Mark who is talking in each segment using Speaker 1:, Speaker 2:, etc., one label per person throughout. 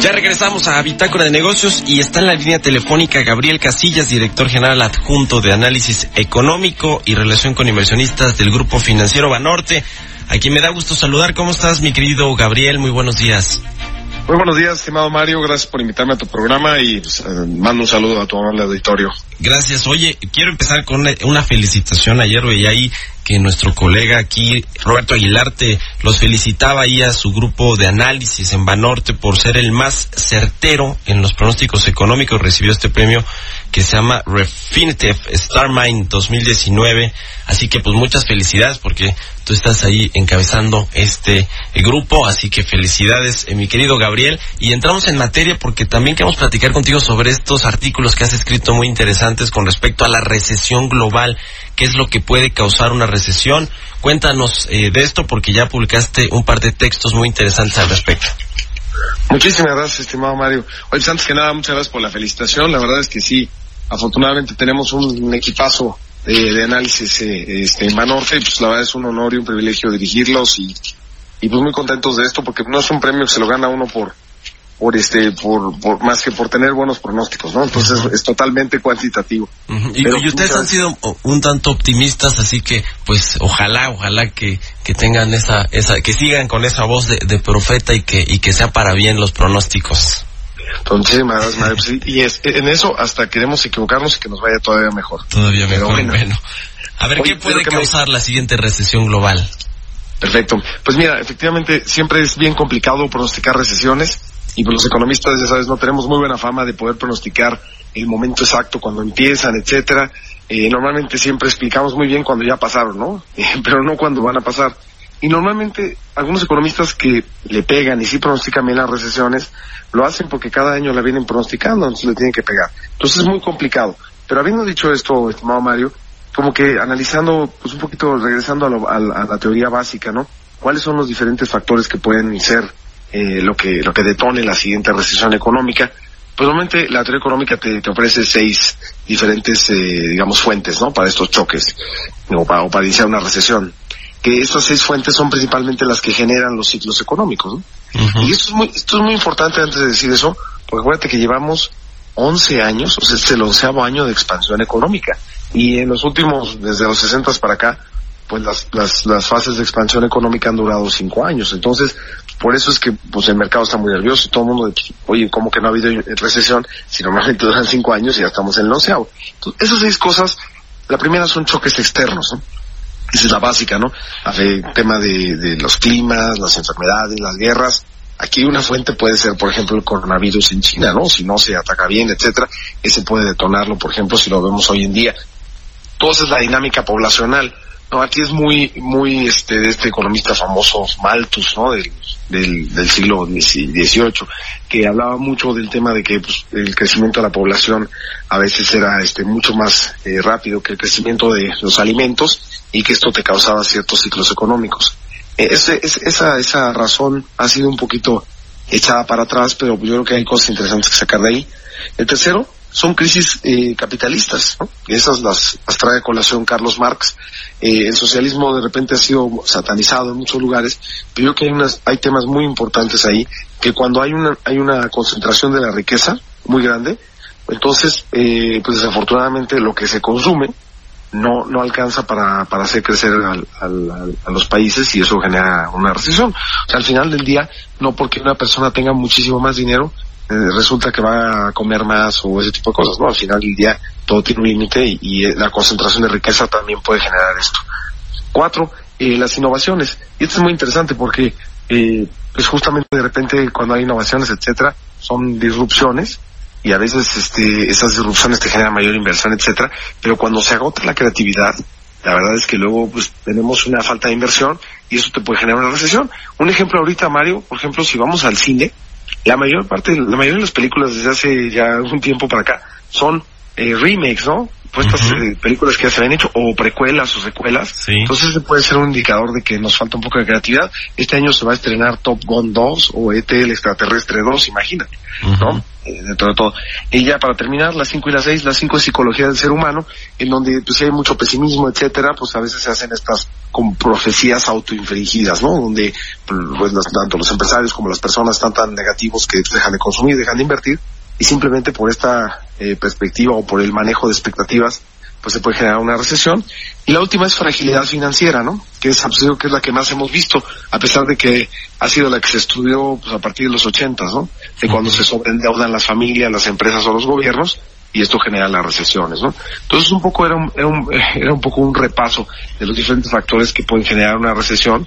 Speaker 1: Ya regresamos a Bitácora de Negocios y está en la línea telefónica Gabriel Casillas, director general adjunto de Análisis Económico y Relación con Inversionistas del Grupo Financiero Banorte, a quien me da gusto saludar. ¿Cómo estás, mi querido Gabriel? Muy buenos días.
Speaker 2: Muy buenos días, estimado Mario. Gracias por invitarme a tu programa y pues, eh, mando un saludo a tu amable auditorio.
Speaker 1: Gracias. Oye, quiero empezar con una, felicitación. Ayer veía ahí que nuestro colega aquí, Roberto Aguilar, te los felicitaba ahí a su grupo de análisis en Banorte por ser el más certero en los pronósticos económicos. Recibió este premio que se llama Refinitiv Starmind 2019. Así que pues muchas felicidades porque tú estás ahí encabezando este grupo. Así que felicidades, eh, mi querido Gabriel. Y entramos en materia porque también queremos platicar contigo sobre estos artículos que has escrito muy interesantes con respecto a la recesión global. ¿Qué es lo que puede causar una recesión? Cuéntanos eh, de esto porque ya publicaste un par de textos muy interesantes al respecto.
Speaker 2: Muchísimas gracias, estimado Mario. Oye, pues, antes que nada, muchas gracias por la felicitación. La verdad es que sí, afortunadamente tenemos un, equipazo de, análisis eh, este, en Banorte. Pues la verdad es un honor y un privilegio dirigirlos y, y pues muy contentos de esto porque no es un premio que se lo gana uno por por este por, por más que por tener buenos pronósticos, ¿no? Entonces es totalmente cuantitativo.
Speaker 1: Y, ustedes
Speaker 2: muchas-
Speaker 1: han sido un tanto optimistas, así que pues ojalá, ojalá que, que tengan esa, esa, que sigan con esa voz de, de profeta y que, y que sea para bien los pronósticos.
Speaker 2: Muchísimas gracias, Mario. Pues y es, en eso hasta queremos equivocarnos y que nos vaya todavía mejor.
Speaker 1: Todavía
Speaker 2: Pero
Speaker 1: mejor,
Speaker 2: bueno.
Speaker 1: bueno. A ver,
Speaker 2: Oye,
Speaker 1: ¿qué puede
Speaker 2: me-
Speaker 1: causar la siguiente recesión global?
Speaker 2: Perfecto. Pues mira, efectivamente siempre es bien complicado pronosticar recesiones y pues los economistas, ya sabes, no tenemos muy buena fama de poder pronosticar el momento exacto cuando empiezan, etcétera. Eh, normalmente siempre explicamos muy bien cuando ya pasaron, ¿no? Eh, pero no cuando van a pasar. Y normalmente algunos economistas que le pegan y sí pronostican bien las recesiones, lo hacen porque cada año la vienen pronosticando, entonces le tienen que pegar. Entonces es muy complicado. Pero habiendo dicho esto, estimado Mario, como que analizando, pues un poquito regresando a, lo- a a la teoría básica, ¿no? ¿Cuáles son los diferentes factores que pueden ser eh, lo que lo que detone la siguiente recesión económica? Pues normalmente la teoría económica te, te ofrece seis diferentes, eh, digamos, fuentes, ¿no? Para estos choques o para, o para iniciar una recesión. Que estas seis fuentes son principalmente las que generan los ciclos económicos, ¿no? Y esto es muy, esto es muy importante antes de decir eso, porque acuérdate que llevamos 11 años, o sea, este es el onceavo año de expansión económica. Y en los últimos, desde los 60 para acá, pues las, las, las fases de expansión económica han durado cinco años. Entonces, por eso es que pues el mercado está muy nervioso y todo el mundo, oye, ¿cómo que no ha habido recesión? Si normalmente duran cinco años y ya estamos en el onceavo. Entonces, esas seis cosas, la primera son choques externos, ¿no? Esa es la básica, ¿no? El tema de, de los climas, las enfermedades, las guerras. Aquí una fuente puede ser, por ejemplo, el coronavirus en China, ¿no? Si no se ataca bien, etcétera, ese puede detonarlo, por ejemplo, si lo vemos hoy en día. Entonces es la dinámica poblacional. No, aquí es muy, muy, este, de este economista famoso Malthus, ¿no? Del, del, del siglo XVIII, que hablaba mucho del tema de que pues, el crecimiento de la población a veces era, este, mucho más eh, rápido que el crecimiento de los alimentos y que esto te causaba ciertos ciclos económicos. Eh, ese- es- esa, esa razón ha sido un poquito echada para atrás, pero yo creo que hay cosas interesantes que sacar de ahí. El tercero son crisis eh, capitalistas, ¿no? Esas las, las trae a colación Carlos Marx. Eh, el socialismo de repente ha sido satanizado en muchos lugares, pero yo creo que hay, unas, hay temas muy importantes ahí, que cuando hay una, hay una concentración de la riqueza muy grande, entonces, eh, pues desafortunadamente lo que se consume no no alcanza para, para hacer crecer al- al- a los países y eso genera una recesión. O sea, al final del día, no porque una persona tenga muchísimo más dinero, resulta que va a comer más o ese tipo de cosas, ¿no? Al final del día todo tiene un límite y, y, eh, la concentración de riqueza también puede generar esto. Cuatro, eh, las innovaciones. Y esto es muy interesante porque eh, pues justamente de repente cuando hay innovaciones, etcétera, son disrupciones y a veces este, esas disrupciones te generan mayor inversión, etcétera, pero cuando se agota la creatividad, la verdad es que luego pues tenemos una falta de inversión y eso te puede generar una recesión. Un ejemplo ahorita, Mario, por ejemplo, si vamos al cine, la mayor parte, la mayoría de las películas desde hace ya un tiempo para acá son eh, remakes, ¿no? Pues estas eh, películas que ya se habían hecho, o precuelas o secuelas.
Speaker 1: Sí.
Speaker 2: Entonces ese puede ser un indicador de que nos falta un poco de creatividad. Este año se va a estrenar Top Gun 2 o ET el extraterrestre 2, imagínate, ¿no? Eh, dentro de todo. Y ya para terminar, las 5 y las 6, las 5 es psicología del ser humano, en donde pues si hay mucho pesimismo, etcétera, pues a veces se hacen estas como profecías autoinfringidas, ¿no? Donde pues, tanto los empresarios como las personas están tan negativos que dejan de consumir, dejan de invertir, y simplemente por esta eh, perspectiva o por el manejo de expectativas, pues se puede generar una recesión. Y la última es fragilidad financiera, ¿no? Que es, digo que es la que más hemos visto, a pesar de que ha sido la que se estudió pues, a partir de los ochentas, ¿no? De cuando se sobreendeudan las familias, las empresas o los gobiernos, y esto genera las recesiones, ¿no? Entonces un poco era un, era un, era un poco un repaso de los diferentes factores que pueden generar una recesión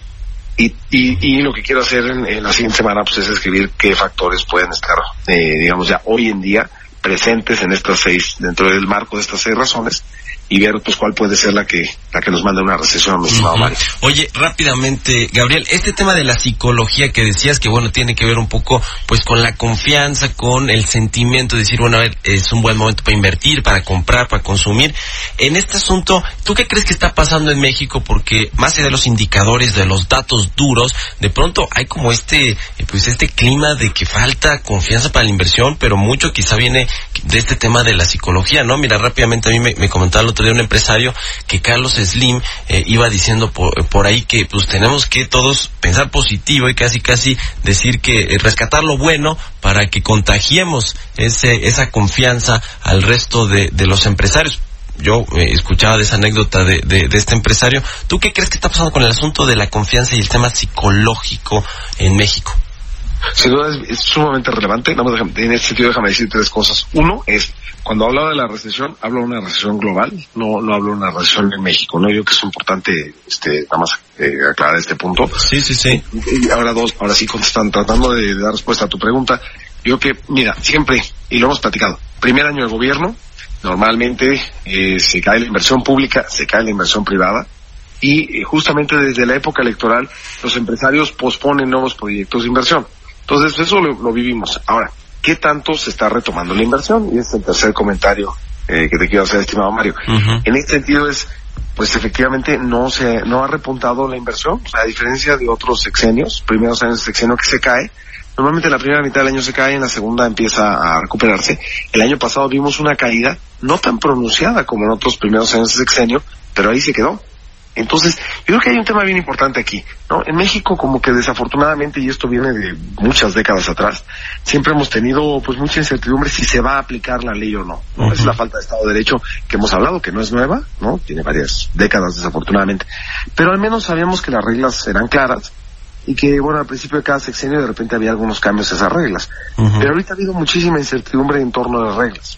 Speaker 2: y, y, y lo que quiero hacer en, en la siguiente semana pues es escribir qué factores pueden estar, eh, digamos ya hoy en día presentes en estas seis, dentro del marco de estas seis razones y ver pues cuál puede ser la que, la que nos manda una recesión, mi estimado
Speaker 1: Ujú.
Speaker 2: Mario.
Speaker 1: Oye, rápidamente, Gabriel, este tema de la psicología que decías que bueno, tiene que ver un poco pues con la confianza, con el sentimiento de decir, bueno, a ver, es un buen momento para invertir, para comprar, para consumir. En este asunto, ¿tú qué crees que está pasando en México? Porque más allá de los indicadores, de los datos duros, de pronto hay como este, pues este clima de que falta confianza para la inversión, pero mucho quizá viene de este tema de la psicología, ¿no? Mira, rápidamente a mí me, me comentaba el otro día un empresario que Carlos Slim eh, iba diciendo por, por ahí que pues tenemos que todos pensar positivo y casi casi decir que eh, rescatar lo bueno para que contagiemos ese, esa confianza al resto de, los empresarios. Yo eh, escuchaba de esa anécdota de, de, de este empresario. ¿Tú qué crees que está pasando con el asunto de la confianza y el tema psicológico en México?
Speaker 2: Sin duda es, es sumamente relevante. Nada más déjame- en este sentido déjame decir tres cosas. Uno es, cuando hablo de la recesión, hablo de una recesión global, no, no hablo de una recesión en México. No, yo creo que es importante, este, nada más eh, aclarar este punto.
Speaker 1: Sí, sí, sí.
Speaker 2: Y ahora dos, ahora sí contestan, tratando de dar respuesta a tu pregunta. Yo que, mira, siempre, y lo hemos platicado, primer año de gobierno, normalmente eh, se cae la inversión pública, se cae la inversión privada, y eh, justamente desde la época electoral los empresarios posponen nuevos proyectos de inversión. Entonces eso lo, lo vivimos. Ahora, ¿qué tanto se está retomando la inversión? Y ese es el tercer comentario eh, que te quiero hacer, estimado Mario. En este sentido es, pues efectivamente no se, no ha repuntado la inversión, o sea, a diferencia de otros sexenios, primeros años de sexenio que se cae, normalmente la primera mitad del año se cae, en la segunda empieza a recuperarse. El año pasado vimos una caída no tan pronunciada como en otros primeros años de sexenio, pero ahí se quedó. Entonces, yo creo que hay un tema bien importante aquí, ¿no? En México, como que desafortunadamente, y esto viene de muchas décadas atrás, siempre hemos tenido, pues, mucha incertidumbre si se va a aplicar la ley o no, ¿no? Es la falta de Estado de Derecho que hemos hablado, que no es nueva, ¿no? Tiene varias décadas, desafortunadamente. Pero al menos sabíamos que las reglas eran claras y que, bueno, al principio de cada sexenio de repente había algunos cambios a esas reglas. Pero ahorita ha habido muchísima incertidumbre en torno a las reglas.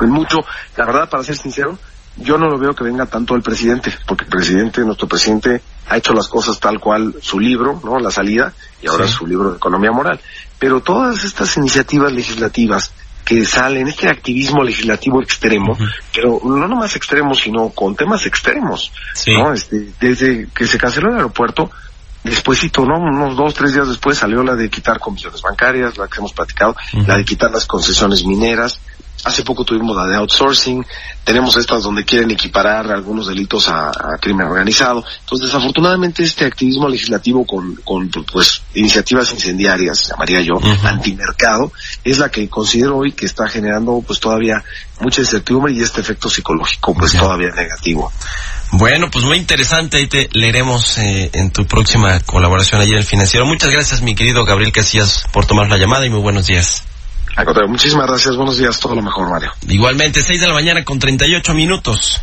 Speaker 2: Mucho, la verdad, para ser sincero, yo no lo veo que venga tanto el presidente, porque el presidente, nuestro presidente, ha hecho las cosas tal cual su libro, ¿no? La salida, y ahora
Speaker 1: Sí.
Speaker 2: su libro de economía moral. Pero todas estas iniciativas legislativas que salen, este activismo legislativo extremo, pero no nomás extremo, sino con temas extremos,
Speaker 1: Sí.
Speaker 2: ¿no? Este, desde que se canceló el aeropuerto, despuésito, ¿no? Unos dos, tres días después salió la de quitar comisiones bancarias, la que hemos platicado, la de quitar las concesiones mineras. Hace poco tuvimos la de outsourcing, tenemos estas donde quieren equiparar algunos delitos a, a crimen organizado. Entonces, desafortunadamente, este activismo legislativo con, con pues, iniciativas incendiarias, llamaría yo,
Speaker 1: Ujú.
Speaker 2: antimercado, es la que considero hoy que está generando pues todavía mucha incertidumbre y este efecto psicológico pues todavía negativo.
Speaker 1: Bueno, pues muy interesante. Ahí te leeremos eh, en tu próxima colaboración allí en el financiero. Muchas gracias, mi querido Gabriel Casillas, por tomar la llamada y muy buenos días.
Speaker 2: Al muchísimas gracias, buenos días, todo lo mejor, Mario.
Speaker 1: Igualmente, 6 de la mañana con 38 minutos.